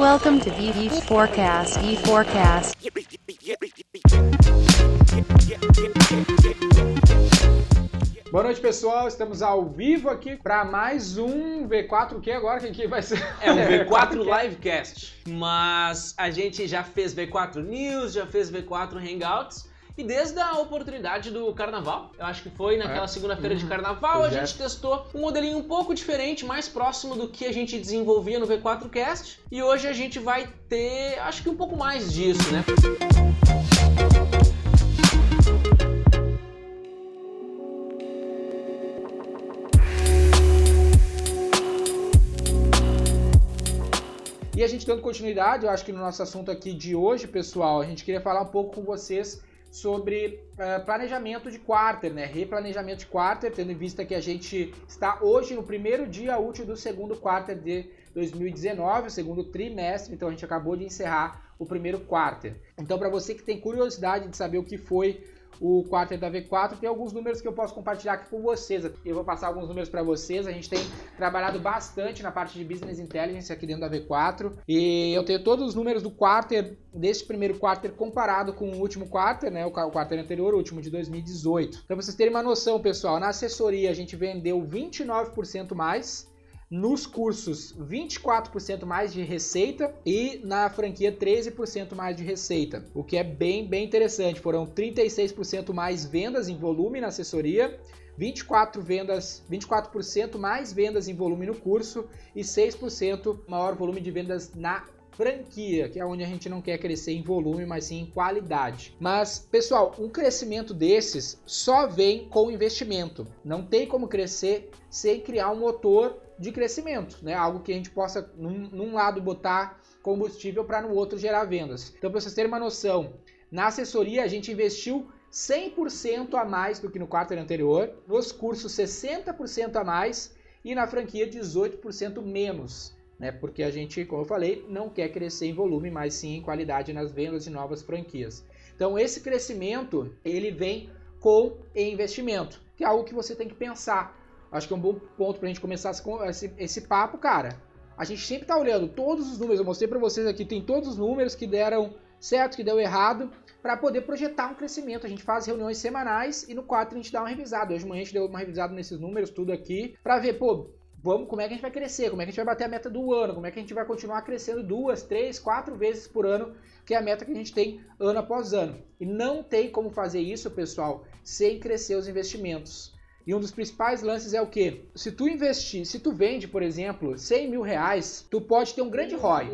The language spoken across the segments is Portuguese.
Welcome to VV Forecast. V Forecast. Boa noite, pessoal. Estamos ao vivo aqui para mais um V4. O que agora? Que vai ser? É um V4 Livecast. Mas a gente já fez V4 News, já fez V4 Hangouts. E desde a oportunidade do carnaval, eu acho que foi naquela É. segunda-feira de Uhum. carnaval, a Pois é. gente testou um modelinho um pouco diferente, mais próximo do que a gente desenvolvia no V4 Cast. E hoje a gente vai ter, acho que um pouco mais disso, né? E a gente dando continuidade, eu acho que no nosso assunto aqui de hoje, pessoal, a gente queria falar um pouco com vocês sobre eh, planejamento de quarter, né? Replanejamento de quarter, tendo em vista que a gente está hoje no primeiro dia útil do segundo quarter de 2019, o segundo trimestre, então a gente acabou de encerrar o primeiro quarter. Então, para você que tem curiosidade de saber o que foi o quarter da V4, tem alguns números que eu posso compartilhar aqui com vocês. Eu vou passar alguns números para vocês. A gente tem trabalhado bastante na parte de Business Intelligence aqui dentro da V4 e eu tenho todos os números do quarter, deste primeiro quarter comparado com o último quarter, né, o qua- o quarter anterior, o último de 2018. Então, vocês terem uma noção, pessoal, na assessoria a gente vendeu 29% mais, nos cursos, 24% mais de receita e na franquia 13% mais de receita, o que é bem, bem interessante. Foram 36% mais vendas em volume na assessoria, 24 vendas, 24% mais vendas em volume no curso e 6% maior volume de vendas na franquia, que é onde a gente não quer crescer em volume, mas sim em qualidade. Mas, pessoal, um crescimento desses só vem com investimento. Não tem como crescer sem criar um motor de crescimento, né? Algo que a gente possa, num, num lado, botar combustível para no outro gerar vendas. Então, para vocês terem uma noção, na assessoria a gente investiu 100% a mais do que no quarto anterior, nos cursos 60% a mais e na franquia 18% menos, né? Porque a gente, como eu falei, não quer crescer em volume, mas sim em qualidade nas vendas de novas franquias. Então, esse crescimento, ele vem com investimento, que é algo que você tem que pensar. Acho que é um bom ponto para a gente começar esse, esse, papo, cara. A gente sempre está olhando todos os números, eu mostrei para vocês aqui, tem todos os números que deram certo, que deu errado, para poder projetar um crescimento. A gente faz reuniões semanais e no quarto a gente dá uma revisada. Hoje de manhã a gente deu uma revisada nesses números, tudo aqui, para ver, pô, vamos, como é que a gente vai crescer, como é que a gente vai bater a meta do ano, como é que a gente vai continuar crescendo duas, três, quatro vezes por ano, que é a meta que a gente tem ano após ano. E não tem como fazer isso, pessoal, sem crescer os investimentos. E um dos principais lances é o que? Se tu investir, se tu vende, por exemplo, 100 mil reais, tu pode ter um grande ROI.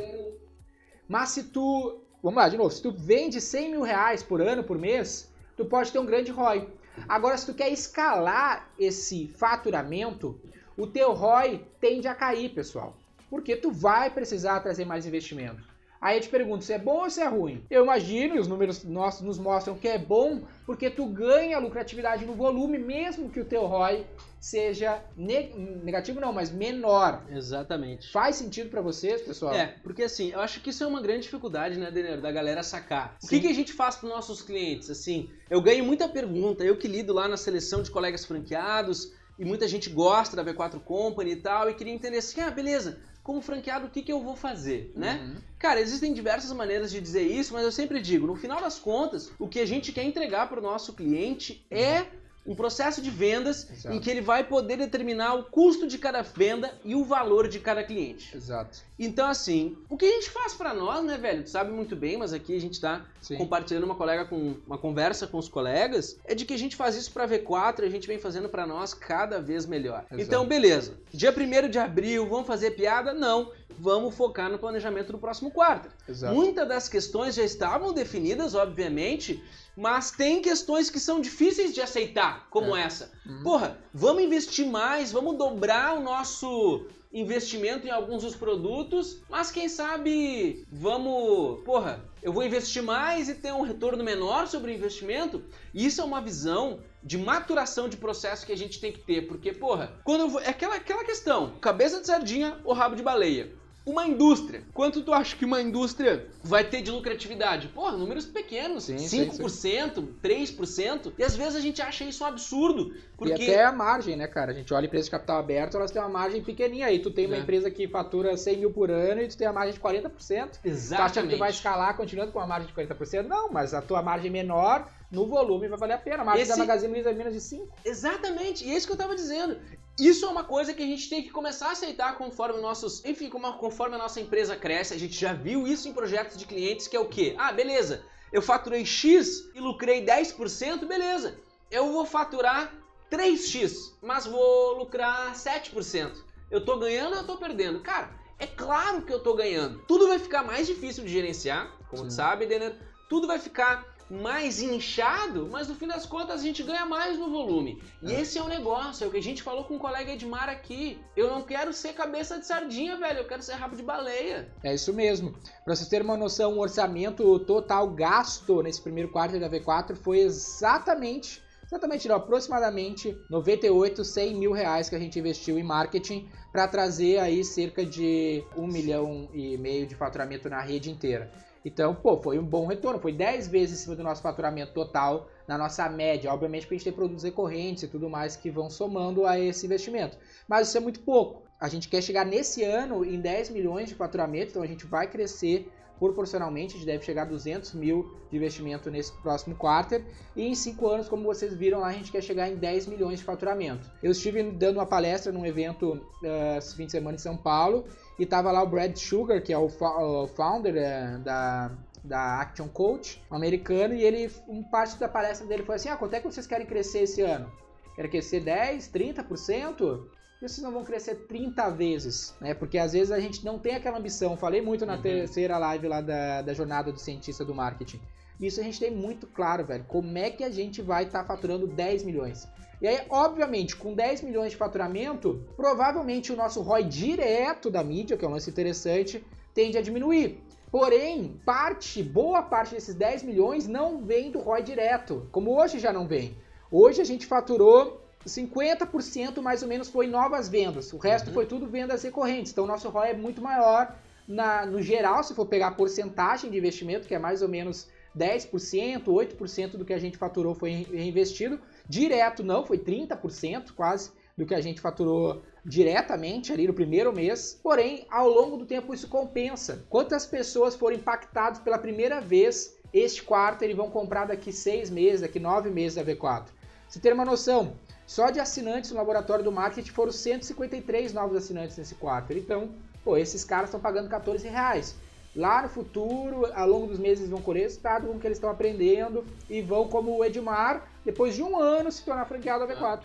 Mas se tu, vamos lá, de novo, se tu vende 100 mil reais por ano, por mês, tu pode ter um grande ROI. Agora, se tu quer escalar esse faturamento, o teu ROI tende a cair, pessoal. Porque tu vai precisar trazer mais investimento. Aí eu te pergunto se é bom ou se é ruim. Eu imagino, e os números nossos nos mostram que é bom, porque tu ganha lucratividade no volume, mesmo que o teu ROI seja ne- negativo, não, mas menor. Exatamente. Faz sentido pra vocês, pessoal? É, porque assim, eu acho que isso é uma grande dificuldade, né, Denner, da galera sacar. O Sim. que, que a gente faz para nossos clientes? Assim, eu ganho muita pergunta, eu que lido lá na seleção de colegas franqueados, e muita gente gosta da V4 Company e tal, e queria entender assim, ah, beleza, como franqueado, o que, que eu vou fazer, né? Uhum. Cara, existem diversas maneiras de dizer isso, mas eu sempre digo, no final das contas, o que a gente quer entregar para o nosso cliente é um processo de vendas Exato. em que ele vai poder determinar o custo de cada venda e o valor de cada cliente. Exato. Então, assim, o que a gente faz pra nós, né, velho? Tu sabe muito bem, mas aqui a gente tá Sim. compartilhando uma colega com uma conversa com os colegas, é de que a gente faz isso pra V4 e a gente vem fazendo pra nós cada vez melhor. Exato. Então, beleza. Dia 1 de abril, vamos fazer piada? Não. Vamos focar no planejamento do próximo quarto. Muitas das questões já estavam definidas, obviamente, mas tem questões que são difíceis de aceitar, como É. essa. Uhum. Porra, vamos investir mais, vamos dobrar o nosso investimento em alguns dos produtos, mas quem sabe vamos, porra, eu vou investir mais e ter um retorno menor sobre o investimento? Isso é uma visão de maturação de processo que a gente tem que ter, porque, porra, quando eu vou, é aquela, aquela questão, cabeça de sardinha ou rabo de baleia. Uma indústria. Quanto tu acha que uma indústria vai ter de lucratividade? Pô, números pequenos, Sim, 5%, sim, 3%. E às vezes a gente acha isso um absurdo. Porque E até a margem, né, cara? A gente olha empresas de capital aberto, elas têm uma margem pequenininha. Aí tu tem uma É. empresa que fatura 100 mil por ano e tu tem a margem de 40%. Tu acha que Exatamente. tu vai escalar continuando com uma margem de 40%? Não, mas a tua margem menor, no volume, vai valer a pena. A margem Esse- da Magazine Luiza é menos de 5. Exatamente, e é isso que eu tava dizendo. Isso é uma coisa que a gente tem que começar a aceitar conforme nossos. Enfim, conforme a nossa empresa cresce. A gente já viu isso em projetos de clientes, que é o quê? Ah, beleza. Eu faturei X e lucrei 10%, beleza. Eu vou faturar 3x, mas vou lucrar 7%. Eu tô ganhando ou eu tô perdendo? Cara, é claro que eu tô ganhando. Tudo vai ficar mais difícil de gerenciar, como tu Sim. sabe, Denner. Tudo vai ficar mais inchado, mas no fim das contas a gente ganha mais no volume. E É. esse é o negócio, é o que a gente falou com o colega Edmar aqui. Eu não quero ser cabeça de sardinha, velho, eu quero ser rabo de baleia. É isso mesmo. Para vocês terem uma noção, o orçamento total gasto nesse primeiro quarto da V4 foi exatamente, exatamente não, aproximadamente 98, 100 mil reais que a gente investiu em marketing para trazer aí cerca de um milhão e meio de faturamento na rede inteira. Então, pô, foi um bom retorno, foi 10 vezes em cima do nosso faturamento total, na nossa média. Obviamente, porque a gente tem produtos recorrentes e tudo mais que vão somando a esse investimento. Mas isso é muito pouco. A gente quer chegar nesse ano em 10 milhões de faturamento, então a gente vai crescer proporcionalmente, a gente deve chegar a 200 mil de investimento nesse próximo quarter. E em 5 anos, como vocês viram lá, a gente quer chegar em 10 milhões de faturamento. Eu estive dando uma palestra num evento uh, esse fim de semana em São Paulo e tava lá o Brad Sugar, que é o, o founder eh, da, da Action Coach, um americano, e ele, um parte da palestra dele foi assim, ah, quanto é que vocês querem crescer esse ano? Querem crescer 10, 30%? Por que vocês não vão crescer 30 vezes? Né? Porque às vezes a gente não tem aquela ambição. Falei muito na Uhum. terceira live lá da, da jornada do cientista do marketing. Isso a gente tem muito claro, velho. Como é que a gente vai estar faturando 10 milhões? E aí, obviamente, com 10 milhões de faturamento, provavelmente o nosso ROI direto da mídia, que é um lance interessante, tende a diminuir. Porém, parte, boa parte desses 10 milhões não vem do ROI direto, como hoje já não vem. Hoje a gente faturou 50% mais ou menos foi novas vendas. O resto Uhum. foi tudo vendas recorrentes. Então, o nosso ROI é muito maior na, no geral, se for pegar a porcentagem de investimento, que é mais ou menos 10%, 8% do que a gente faturou foi reinvestido. Direto não, foi 30% quase do que a gente faturou diretamente ali no primeiro mês. Porém, ao longo do tempo isso compensa. Quantas pessoas foram impactadas pela primeira vez este quarto e vão comprar daqui seis meses, daqui nove meses da V4? Você ter uma noção, só de assinantes no laboratório do marketing foram 153 novos assinantes nesse quarto. Então, pô, esses caras estão pagando 14 reais. Lá no futuro, ao longo dos meses, vão colher resultado com o que eles estão aprendendo e vão, como o Edmar, depois de um ano, se tornar franqueado da V4.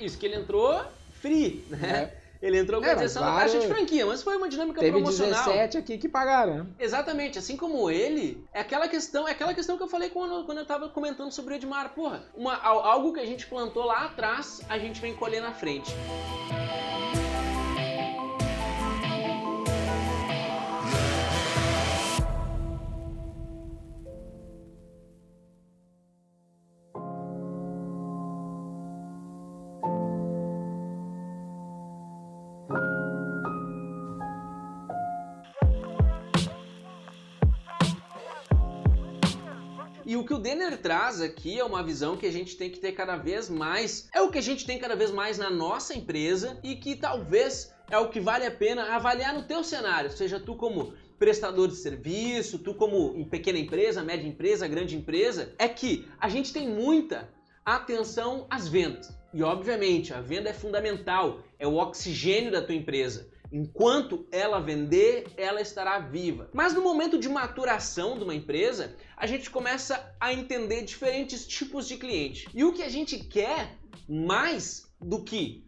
Isso que ele entrou free, né? É. Ele entrou com É, a isenção da taxa de franquia, mas foi uma dinâmica Teve promocional. 17 aqui que pagaram, né? Exatamente, assim como ele, é aquela questão, é aquela questão que eu falei quando, quando eu tava comentando sobre o Edmar. Porra, uma, al- algo que a gente plantou lá atrás, a gente vem colher na frente. E traz aqui é uma visão que a gente tem que ter cada vez mais. É o que a gente tem cada vez mais na nossa empresa e que talvez é o que vale a pena avaliar no teu cenário, seja tu como prestador de serviço, tu como pequena empresa, média empresa, grande empresa, é que a gente tem muita atenção às vendas. E obviamente, a venda é fundamental, é o oxigênio da tua empresa. Enquanto ela vender, ela estará viva. Mas no momento de maturação de uma empresa, a gente começa a entender diferentes tipos de cliente. E o que a gente quer mais do que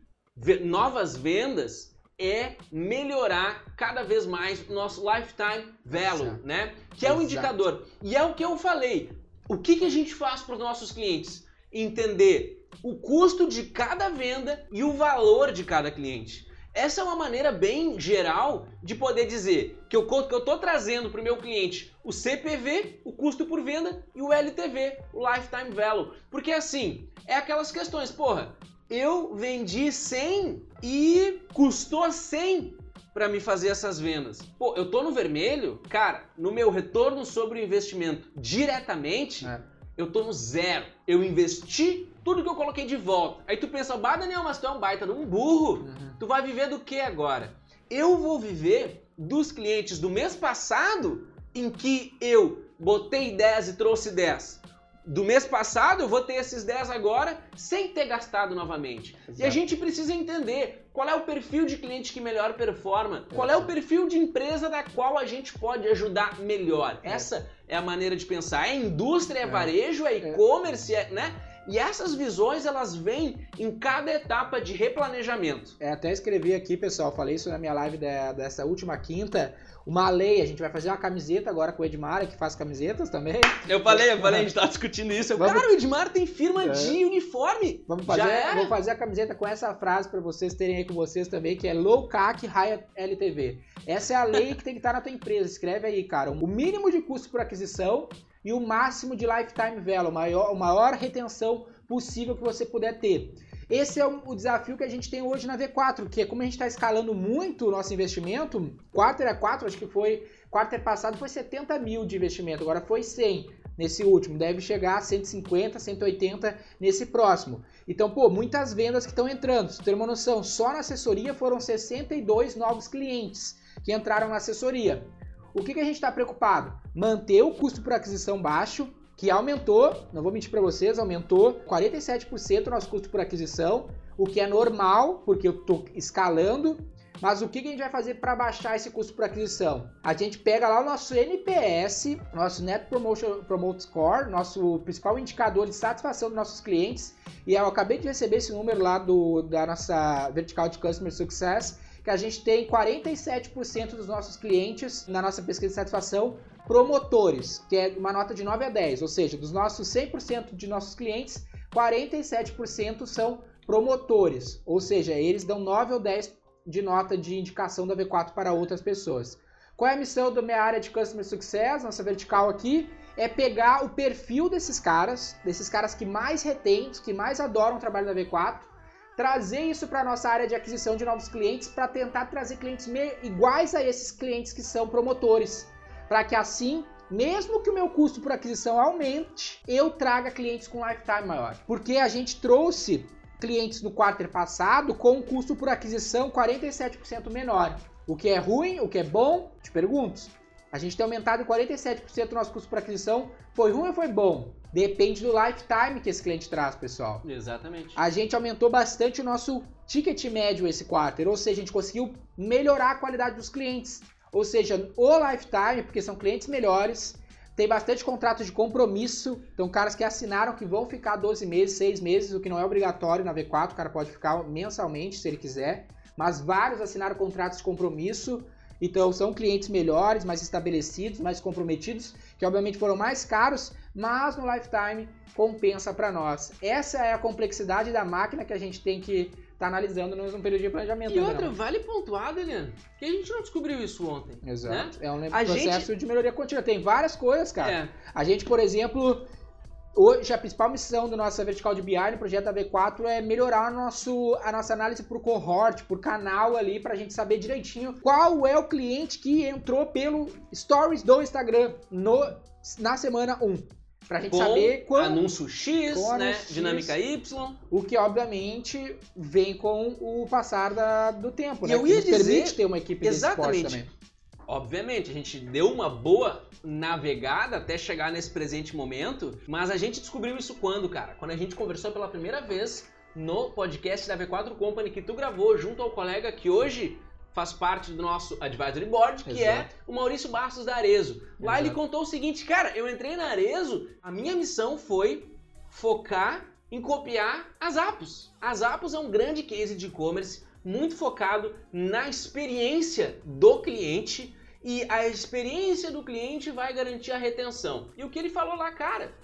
novas vendas é melhorar cada vez mais o nosso lifetime value, Exato. né? Que é o Exato. indicador. E é o que eu falei. O que, que a gente faz para os nossos clientes? Entender o custo de cada venda e o valor de cada cliente. Essa é uma maneira bem geral de poder dizer que eu, co- que eu tô trazendo para o meu cliente o CPV, o custo por venda, e o LTV, o Lifetime Value. Porque assim, é aquelas questões, porra, eu vendi 100 e custou 100 para me fazer essas vendas? Pô, eu tô no vermelho, cara, no meu retorno sobre o investimento diretamente, É. eu tô no zero. Eu investi tudo que eu coloquei de volta. Aí tu pensa, bah, Daniel, mas tu é um baita de um burro. Uhum. Tu vai viver do que agora? Eu vou viver dos clientes do mês passado em que eu botei 10 e trouxe 10. Do mês passado eu vou ter esses 10 agora sem ter gastado novamente. E a Exato. gente precisa entender qual é o perfil de cliente que melhor performa, qual é o perfil de empresa da qual a gente pode ajudar melhor. É. Essa é a maneira de pensar. É indústria, é, É. varejo, é É. e-commerce, é, né? E essas visões elas vêm em cada etapa de replanejamento. É, até escrevi aqui, pessoal, falei isso na minha live da- dessa última quinta. Uma lei, a gente vai fazer uma camiseta agora com o Edmar, que faz camisetas também. Eu falei, eu falei, a gente tava discutindo isso. Eu, Vamos- Cara, o Edmar tem firma É. de uniforme. Vamos fazer, vou fazer a camiseta com essa frase para vocês terem aí com vocês também, que é low CAC high LTV. Essa é a lei que tem que estar na tua empresa. Escreve aí, cara. O mínimo de custo por aquisição e o máximo de lifetime value, maior, a maior retenção possível que você puder ter. Esse é o, desafio que a gente tem hoje na V4, que é como a gente está escalando muito o nosso investimento, quarter a 4, acho que foi, quarter passado foi 70 mil de investimento, agora foi 100 nesse último, deve chegar a 150, 180 nesse próximo. Então, pô, muitas vendas que estão entrando. Você ter uma noção, só na assessoria foram 62 novos clientes que entraram na assessoria. O que, que a gente está preocupado? Manter o custo por aquisição baixo, que aumentou, não vou mentir para vocês, aumentou 47% o nosso custo por aquisição, o que é normal, porque eu estou escalando. Mas o que, que a gente vai fazer para baixar esse custo por aquisição? A gente pega lá o nosso NPS, nosso Net Promotion, Promote Score, nosso principal indicador de satisfação dos nossos clientes, e eu acabei de receber esse número lá do, da nossa vertical de Customer Success, que a gente tem 47% dos nossos clientes na nossa pesquisa de satisfação promotores, que é uma nota de 9 a 10, ou seja, dos nossos 100% de nossos clientes, 47% são promotores, ou seja, eles dão 9 ou 10 de nota de indicação da V4 para outras pessoas. Qual é a missão da minha área de Customer Success, nossa vertical aqui? É pegar o perfil desses caras, desses caras que mais retêm, que mais adoram o trabalho da V4, trazer isso para nossa área de aquisição de novos clientes para tentar trazer clientes iguais a esses clientes que são promotores, para que assim, mesmo que o meu custo por aquisição aumente, eu traga clientes com lifetime maior. Porque a gente trouxe clientes no quarter passado com um custo por aquisição 47% menor. O que é ruim, o que é bom? Te pergunto. A gente tem aumentado em 47% o nosso custo por aquisição. Foi ruim ou foi bom? Depende do lifetime que esse cliente traz, pessoal. Exatamente. A gente aumentou bastante o nosso ticket médio esse quarter, ou seja, a gente conseguiu melhorar a qualidade dos clientes. Ou seja, o lifetime, porque são clientes melhores, tem bastante contratos de compromisso, então caras que assinaram que vão ficar 12 meses, 6 meses, o que não é obrigatório na V4, o cara pode ficar mensalmente se ele quiser, mas vários assinaram contratos de compromisso, então são clientes melhores, mais estabelecidos, mais comprometidos, que obviamente foram mais caros, mas no lifetime compensa para nós. Essa é a complexidade da máquina que a gente tem que estar analisando num período de planejamento. E né, outra, Daniel? vale pontuar, Deliano, que a gente não descobriu isso ontem. Exato. É um A processo de melhoria contínua. Tem várias coisas, cara. É. A gente, por exemplo, hoje a principal missão do nossa vertical de BI no projeto da V4 é melhorar nosso, a nossa análise por cohort, por canal ali, pra gente saber direitinho qual é o cliente que entrou pelo Stories do Instagram no, na semana 1. Pra gente Com saber quando, anúncio X, né? X. Dinâmica Y. o que obviamente vem com o passar da- do tempo, E né? eu Que ia dizer- permite ter uma equipe desse Exatamente. também. Obviamente, a gente deu uma boa navegada até chegar nesse presente momento, mas a gente descobriu isso quando, cara? Quando a gente conversou pela primeira vez no podcast da V4 Company que tu gravou junto ao colega que hoje faz parte do nosso advisory board, que é Exato. o Maurício Bastos da Arezo. Lá ele Exato. contou o seguinte, cara, eu entrei na Arezo, a minha missão foi focar em copiar as Apos. As Apos é um grande case de e-commerce muito focado na experiência do cliente e a experiência do cliente vai garantir a retenção. E o que ele falou lá, cara,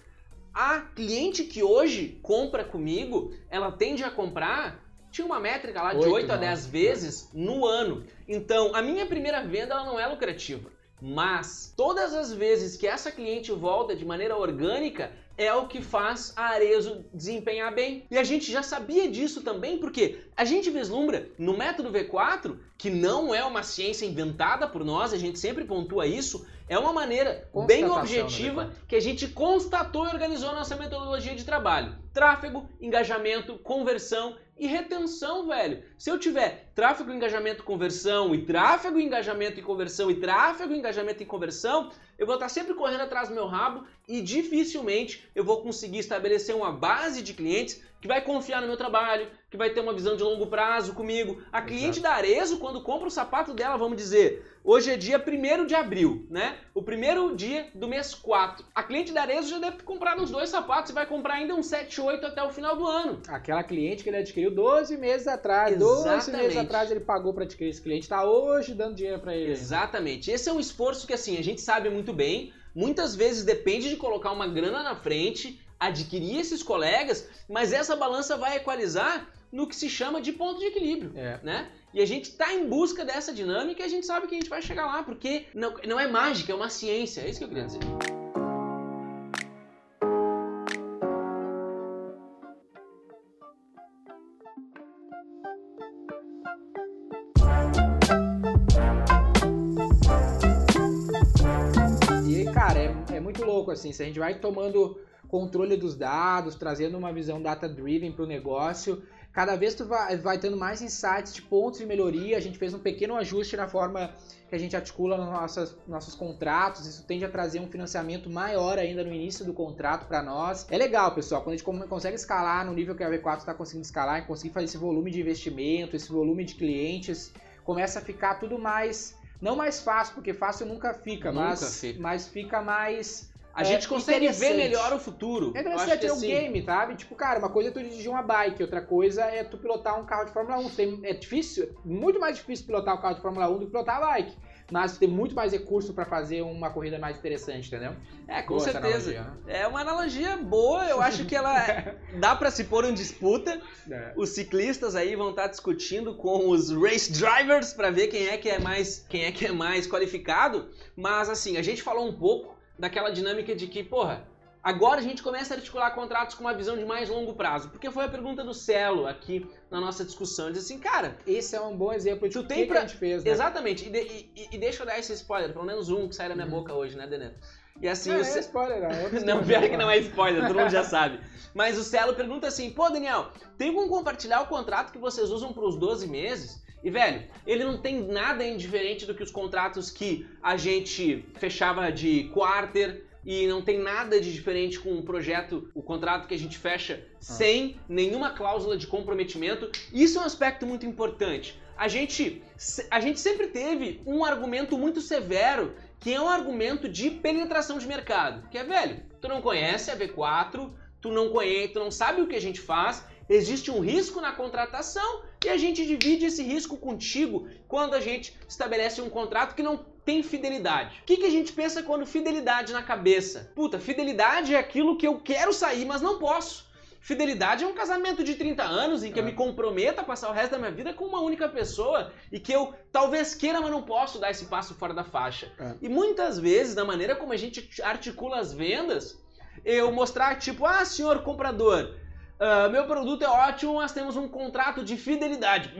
a cliente que hoje compra comigo, ela tende a comprar, tinha uma métrica lá de Oito, 8 a nove. 10 vezes no ano. Então, a minha primeira venda ela não é lucrativa. Mas todas as vezes que essa cliente volta de maneira orgânica, é o que faz a Arezo desempenhar bem. E a gente já sabia disso também, porque a gente vislumbra no método V4, que não é uma ciência inventada por nós, a gente sempre pontua isso, é uma maneira bem objetiva que a gente constatou e organizou a nossa metodologia de trabalho. Tráfego, engajamento, conversão e retenção, velho. Se eu tiver tráfego, engajamento, conversão e tráfego, engajamento e conversão e tráfego, engajamento e conversão, eu vou estar sempre correndo atrás do meu rabo e dificilmente eu vou conseguir estabelecer uma base de clientes que vai confiar no meu trabalho, que vai ter uma visão de longo prazo comigo. A cliente Exato. da Arezo, quando compra o sapato dela, vamos dizer, hoje é dia 1 de abril, né? O primeiro dia do mês 4. A cliente da Arezo já deve ter comprado uns dois sapatos e vai comprar ainda uns 7, 8 até o final do ano. Aquela cliente que ele adquiriu 12 meses atrás. Exatamente. 12 meses atrás ele pagou para adquirir esse cliente, está hoje dando dinheiro para ele. Exatamente. Esse é um esforço que assim, a gente sabe muito bem, muitas vezes depende de colocar uma grana na frente adquirir esses colegas, mas essa balança vai equalizar no que se chama de ponto de equilíbrio, é. né? E a gente está em busca dessa dinâmica e a gente sabe que a gente vai chegar lá, porque não, não é mágica, é uma ciência, é isso que eu queria dizer. E, cara, é, é muito louco, assim, se a gente vai tomando controle dos dados, trazendo uma visão data-driven para o negócio. Cada vez tu vai, vai tendo mais insights de pontos de melhoria. A gente fez um pequeno ajuste na forma que a gente articula nos nossos, nossos contratos. Isso tende a trazer um financiamento maior ainda no início do contrato para nós. É legal, pessoal, quando a gente consegue escalar no nível que a V4 está conseguindo escalar e conseguir fazer esse volume de investimento, esse volume de clientes, começa a ficar tudo mais. Não mais fácil, porque fácil nunca fica, nunca mas, fica. mas fica mais a é, gente consegue ver melhor o futuro. É interessante, é um assim... game, sabe? Tipo, cara, uma coisa é tu dirigir uma bike, outra coisa é tu pilotar um carro de Fórmula 1. Tem, é difícil, muito mais difícil pilotar um carro de Fórmula 1 do que pilotar a bike. Mas tem muito mais recurso para fazer uma corrida mais interessante, entendeu? É, com boa certeza. Analogia, né? É uma analogia boa, eu acho que ela dá para se pôr em disputa. É. Os ciclistas aí vão estar tá discutindo com os race drivers para ver quem é que é mais quem é que é mais qualificado, mas assim, a gente falou um pouco daquela dinâmica de que, porra, agora a gente começa a articular contratos com uma visão de mais longo prazo. Porque foi a pergunta do Celo aqui na nossa discussão. Diz assim, cara. Esse é um bom exemplo de o que, pra... que a gente fez, né? Exatamente. E, de, e, e, deixa eu dar esse spoiler, pelo menos um que sai da minha uhum. boca hoje, né, Deneto? E assim, não, o é spoiler, não. É não, pior que não é spoiler, todo mundo já sabe. Mas o Celo pergunta assim: pô, Daniel, tem como compartilhar o contrato que vocês usam para os 12 meses? E, velho, ele não tem nada indiferente do que os contratos que a gente fechava de quarter e não tem nada de diferente com o projeto, o contrato que a gente fecha ah. sem nenhuma cláusula de comprometimento. Isso é um aspecto muito importante. A gente, a gente sempre teve um argumento muito severo, que é um argumento de penetração de mercado. Que é, velho, tu não conhece a V4, tu não conhece, tu não sabe o que a gente faz, existe um risco na contratação e a gente divide esse risco contigo quando a gente estabelece um contrato que não tem fidelidade. O que, que a gente pensa quando fidelidade na cabeça? Puta, fidelidade é aquilo que eu quero sair, mas não posso. Fidelidade é um casamento de 30 anos em que é. eu me comprometa a passar o resto da minha vida com uma única pessoa e que eu talvez queira, mas não posso dar esse passo fora da faixa. É. E muitas vezes, da maneira como a gente articula as vendas, eu mostrar tipo, ah, senhor comprador, Uh, meu produto é ótimo, mas temos um contrato de fidelidade.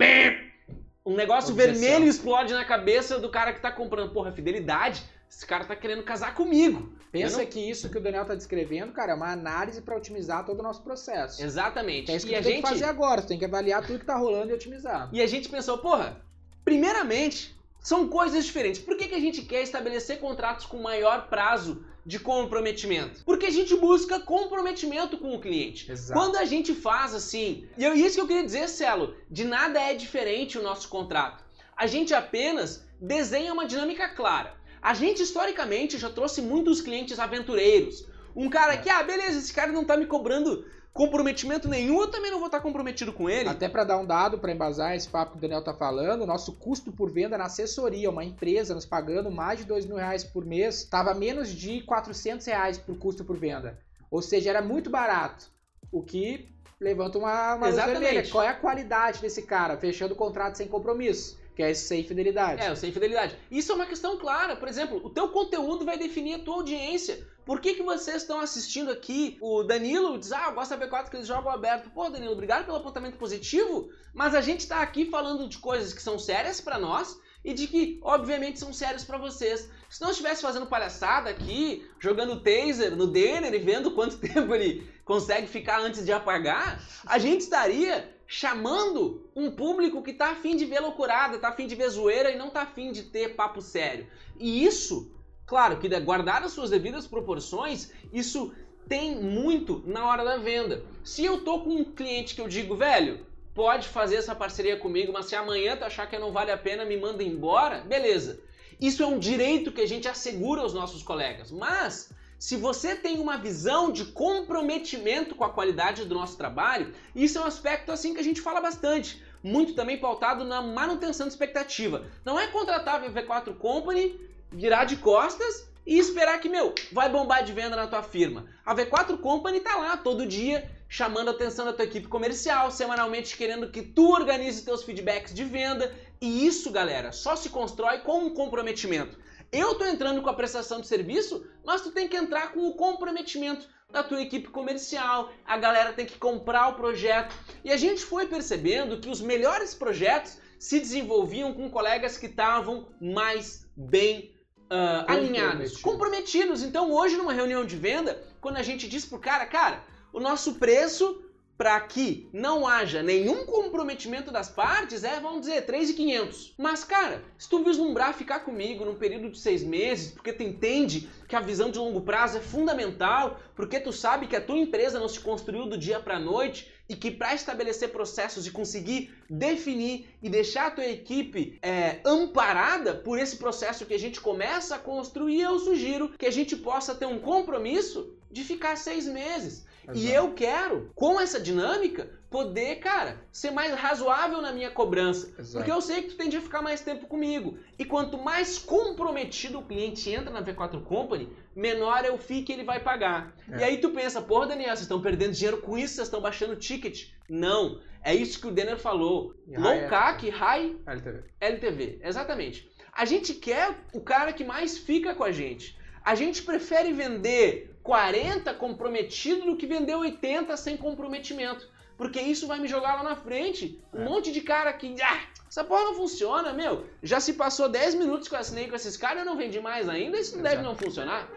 Um negócio Objeção. vermelho explode na cabeça do cara que tá comprando. Porra, fidelidade? Esse cara tá querendo casar comigo. Pensa não... que isso que o Daniel tá descrevendo, cara, é uma análise para otimizar todo o nosso processo. Exatamente. É isso que e a tem gente... que fazer agora. Você tem que avaliar tudo que tá rolando e otimizar. E a gente pensou, porra, primeiramente, são coisas diferentes. Por que, que a gente quer estabelecer contratos com maior prazo de comprometimento? Porque a gente busca comprometimento com o cliente. Exato. Quando a gente faz assim, e é isso que eu queria dizer, Celo, de nada é diferente o nosso contrato. A gente apenas desenha uma dinâmica clara. A gente historicamente já trouxe muitos clientes aventureiros. Um cara que, ah, beleza, esse cara não tá me cobrando comprometimento nenhum, eu também não vou estar comprometido com ele. Até para dar um dado para embasar esse papo que o Daniel tá falando, nosso custo por venda na assessoria, uma empresa nos pagando mais de dois mil reais por mês, estava menos de 400 reais por custo por venda. Ou seja, era muito barato. O que levanta uma, uma Exatamente. Qual é a qualidade desse cara fechando o contrato sem compromisso? Que é esse sem fidelidade. É, o sem fidelidade. Isso é uma questão clara. Por exemplo, o teu conteúdo vai definir a tua audiência. Por que, que vocês estão assistindo aqui? O Danilo diz, ah, eu gosto da V4 que eles jogam aberto. Pô, Danilo, obrigado pelo apontamento positivo, mas a gente tá aqui falando de coisas que são sérias para nós e de que, obviamente, são sérias para vocês. Se não estivesse fazendo palhaçada aqui, jogando taser no Denner e vendo quanto tempo ele consegue ficar antes de apagar, a gente estaria chamando um público que tá afim de ver loucurada, tá afim de ver zoeira e não tá afim de ter papo sério. E isso, claro, que guardar as suas devidas proporções, isso tem muito na hora da venda. Se eu tô com um cliente que eu digo, velho, pode fazer essa parceria comigo, mas se amanhã tu achar que não vale a pena, me manda embora, beleza. Isso é um direito que a gente assegura aos nossos colegas. Mas se você tem uma visão de comprometimento com a qualidade do nosso trabalho, isso é um aspecto assim que a gente fala bastante, muito também pautado na manutenção de expectativa. Não é contratar a V4 Company, virar de costas e esperar que, meu, vai bombar de venda na tua firma. A V4 Company tá lá todo dia chamando a atenção da tua equipe comercial, semanalmente querendo que tu organize teus feedbacks de venda. E isso, galera, só se constrói com um comprometimento. Eu tô entrando com a prestação de serviço, mas tu tem que entrar com o comprometimento da tua equipe comercial, a galera tem que comprar o projeto. E a gente foi percebendo que os melhores projetos se desenvolviam com colegas que estavam mais bem uh, alinhados, comprometidos. Então hoje numa reunião de venda, quando a gente diz pro cara, cara, o nosso preço para que não haja nenhum comprometimento das partes é, vamos dizer, 3,500. Mas, cara, se tu vislumbrar ficar comigo num período de seis meses, porque tu entende que a visão de longo prazo é fundamental, porque tu sabe que a tua empresa não se construiu do dia para noite e que para estabelecer processos e conseguir definir e deixar a tua equipe é, amparada por esse processo que a gente começa a construir, eu sugiro que a gente possa ter um compromisso de ficar seis meses. Exato. E eu quero, com essa dinâmica, poder, cara, ser mais razoável na minha cobrança. Exato. Porque eu sei que tu tende a ficar mais tempo comigo. E quanto mais comprometido o cliente entra na V4 Company, menor é o FII que ele vai pagar. É. E aí tu pensa, porra, Daniel, vocês estão perdendo dinheiro com isso, vocês estão baixando o ticket. Não. É isso que o Denner falou. E Low CAC, High LTV. LTV. Exatamente. A gente quer o cara que mais fica com a gente. A gente prefere vender 40 comprometido do que vender 80 sem comprometimento. Porque isso vai me jogar lá na frente. Um é. monte de cara que. Ah, essa porra não funciona, meu. Já se passou 10 minutos que eu assinei com esses caras e eu não vendi mais ainda. Isso não Exato. deve não funcionar.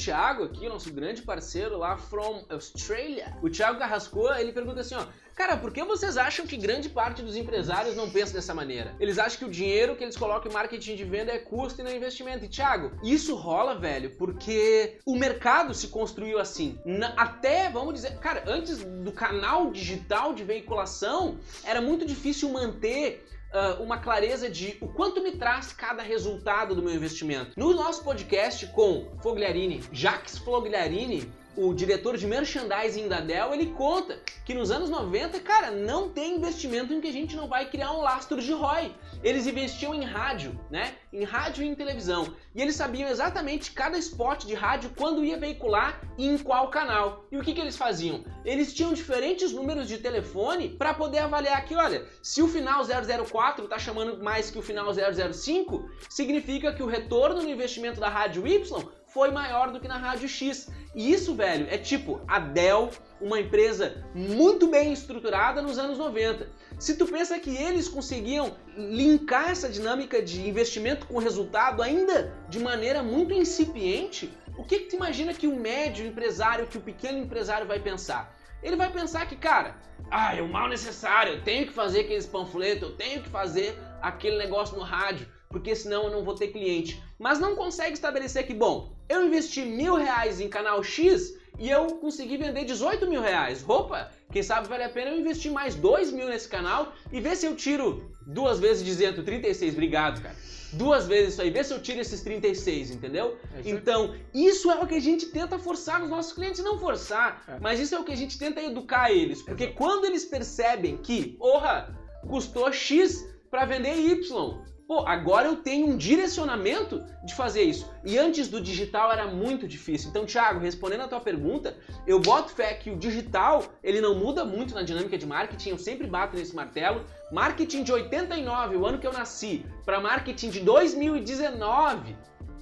Thiago aqui, nosso grande parceiro lá from Australia. O Thiago Carrasco, ele pergunta assim, ó, cara, por que vocês acham que grande parte dos empresários não pensa dessa maneira? Eles acham que o dinheiro que eles colocam em marketing de venda é custo e não investimento. E Thiago, isso rola, velho, porque o mercado se construiu assim. Na, até, vamos dizer, cara, antes do canal digital de veiculação, era muito difícil manter uh, uma clareza de o quanto me traz cada resultado do meu investimento. No nosso podcast com Fogliarini, Jacques Fogliarini, o diretor de merchandising da Dell, ele conta que nos anos 90, cara, não tem investimento em que a gente não vai criar um lastro de ROI. Eles investiam em rádio, né? Em rádio e em televisão. E eles sabiam exatamente cada spot de rádio quando ia veicular e em qual canal. E o que, que eles faziam? Eles tinham diferentes números de telefone para poder avaliar que, olha, se o final 004 está chamando mais que o final 005, significa que o retorno no investimento da rádio Y foi maior do que na rádio X. E isso, velho, é tipo a Dell, uma empresa muito bem estruturada nos anos 90. Se tu pensa que eles conseguiam linkar essa dinâmica de investimento com resultado ainda de maneira muito incipiente, o que, que tu imagina que o médio empresário, que o pequeno empresário vai pensar? Ele vai pensar que, cara, ah, é o mal necessário, eu tenho que fazer aqueles panfletos, eu tenho que fazer aquele negócio no rádio, porque senão eu não vou ter cliente. Mas não consegue estabelecer que, bom, eu investi mil reais em canal X e eu consegui vender 18 mil reais. Opa, quem sabe vale a pena eu investir mais 2 mil nesse canal e ver se eu tiro duas vezes dizendo 36, obrigado, cara. Duas vezes isso aí, ver se eu tiro esses 36, entendeu? É então, isso é o que a gente tenta forçar nos nossos clientes, não forçar, é. mas isso é o que a gente tenta educar eles, porque Exato. quando eles percebem que, porra, custou X para vender Y, Pô, agora eu tenho um direcionamento de fazer isso. E antes do digital era muito difícil. Então, Thiago, respondendo a tua pergunta, eu boto fé que o digital, ele não muda muito na dinâmica de marketing, eu sempre bato nesse martelo. Marketing de 89, o ano que eu nasci, para marketing de 2019,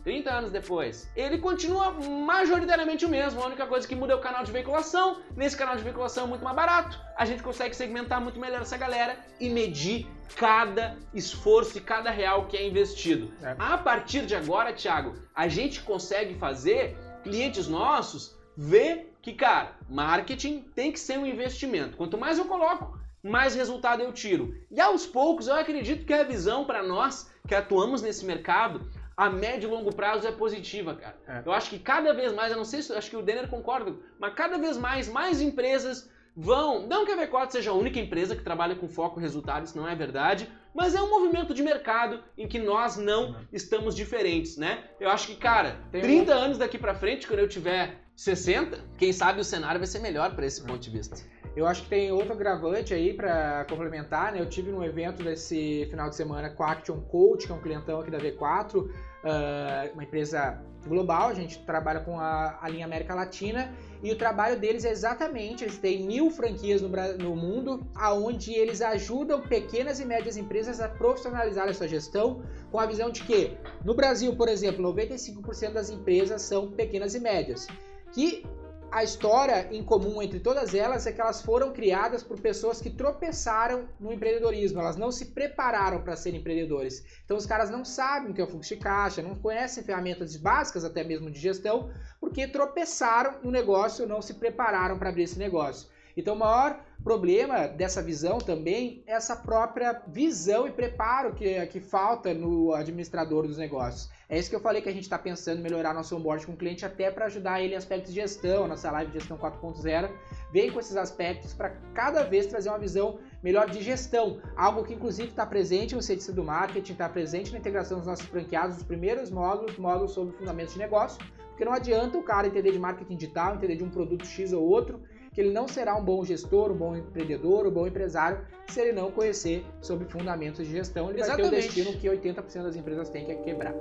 30 anos depois, ele continua majoritariamente o mesmo. A única coisa que muda é o canal de veiculação. Nesse canal de veiculação é muito mais barato. A gente consegue segmentar muito melhor essa galera e medir cada esforço e cada real que é investido. É. A partir de agora, Thiago, a gente consegue fazer clientes nossos ver que, cara, marketing tem que ser um investimento. Quanto mais eu coloco, mais resultado eu tiro. E aos poucos, eu acredito que a visão para nós que atuamos nesse mercado a médio e longo prazo é positiva, cara. É. Eu acho que cada vez mais, eu não sei se acho que o Denner concorda, mas cada vez mais, mais empresas vão. Não que a V4 seja a única empresa que trabalha com foco em resultados, não é verdade, mas é um movimento de mercado em que nós não estamos diferentes, né? Eu acho que, cara, Tem 30 um... anos daqui para frente, quando eu tiver 60, quem sabe o cenário vai ser melhor para esse ponto de vista. Eu acho que tem outro agravante aí para complementar, né? Eu tive num evento desse final de semana com a Action Coach, que é um clientão aqui da V4, uh, uma empresa global, a gente trabalha com a, a, linha América Latina e o trabalho deles é exatamente, eles têm mil franquias no, no mundo, aonde eles ajudam pequenas e médias empresas a profissionalizar a sua gestão com a visão de que, no Brasil, por exemplo, 95% das empresas são pequenas e médias, que a história em comum entre todas elas é que elas foram criadas por pessoas que tropeçaram no empreendedorismo, elas não se prepararam para ser empreendedores. Então os caras não sabem o que é o fluxo de caixa, não conhecem ferramentas básicas até mesmo de gestão, porque tropeçaram no negócio, não se prepararam para abrir esse negócio. Então, o maior problema dessa visão também é essa própria visão e preparo que, que falta no administrador dos negócios. É isso que eu falei que a gente está pensando em melhorar nosso onboard com o cliente até para ajudar ele em aspectos de gestão, nossa live de gestão 4.0 vem com esses aspectos para cada vez trazer uma visão melhor de gestão, algo que inclusive está presente no CDC do marketing, está presente na integração dos nossos franqueados, os primeiros módulos, módulos sobre fundamentos de negócio, porque não adianta o cara entender de marketing digital, entender de um produto X ou outro, que ele não será um bom gestor, um bom empreendedor, um bom empresário se ele não conhecer sobre fundamentos de gestão. Ele Exatamente. vai ter o destino que 80% das empresas têm que é quebrar.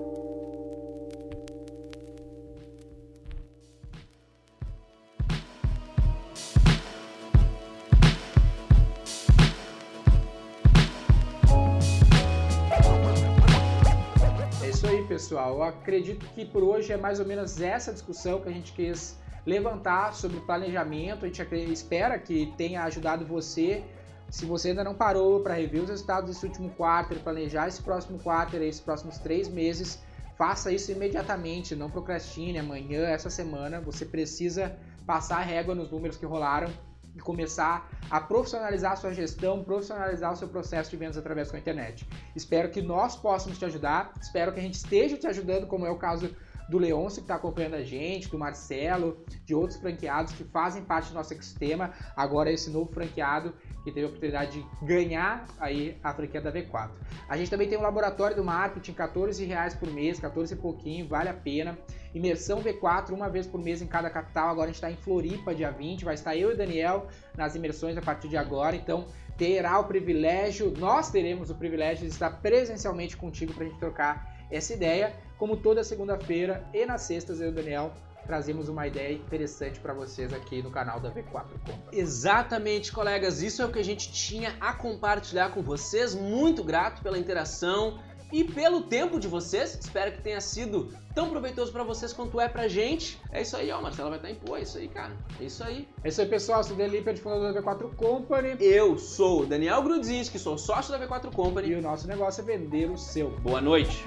É isso aí, pessoal. Eu acredito que por hoje é mais ou menos essa discussão que a gente quis levantar sobre planejamento. A gente espera que tenha ajudado você. Se você ainda não parou para rever os resultados desse último quarto, planejar esse próximo quarto, esses próximos três meses, faça isso imediatamente. Não procrastine amanhã, essa semana. Você precisa passar a régua nos números que rolaram e começar a profissionalizar a sua gestão, profissionalizar o seu processo de vendas através da internet. Espero que nós possamos te ajudar, espero que a gente esteja te ajudando, como é o caso do Leôncio que está acompanhando a gente, do Marcelo, de outros franqueados que fazem parte do nosso ecossistema. Agora esse novo franqueado que teve a oportunidade de ganhar aí a franquia da V4. A gente também tem um laboratório do marketing, 14 reais por mês, 14 e pouquinho, vale a pena. Imersão V4, uma vez por mês em cada capital. Agora a gente está em Floripa, dia 20. Vai estar eu e o Daniel nas imersões a partir de agora. Então terá o privilégio, nós teremos o privilégio de estar presencialmente contigo para a gente trocar essa ideia. Como toda segunda-feira e nas sextas, eu e o Daniel trazemos uma ideia interessante para vocês aqui no canal da V4 Company. Exatamente, colegas, isso é o que a gente tinha a compartilhar com vocês. Muito grato pela interação e pelo tempo de vocês. Espero que tenha sido tão proveitoso para vocês quanto é pra gente. É isso aí, ó, Marcela vai estar em pô, é isso aí, cara. É isso aí. É isso aí, pessoal. Eu sou o Delipe, fundador da V4 Company. Eu sou o Daniel Grudzinski, sou sócio da V4 Company. E o nosso negócio é vender o seu. Boa noite.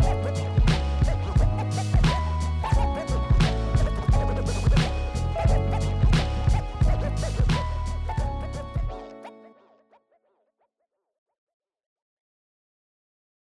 Thank you.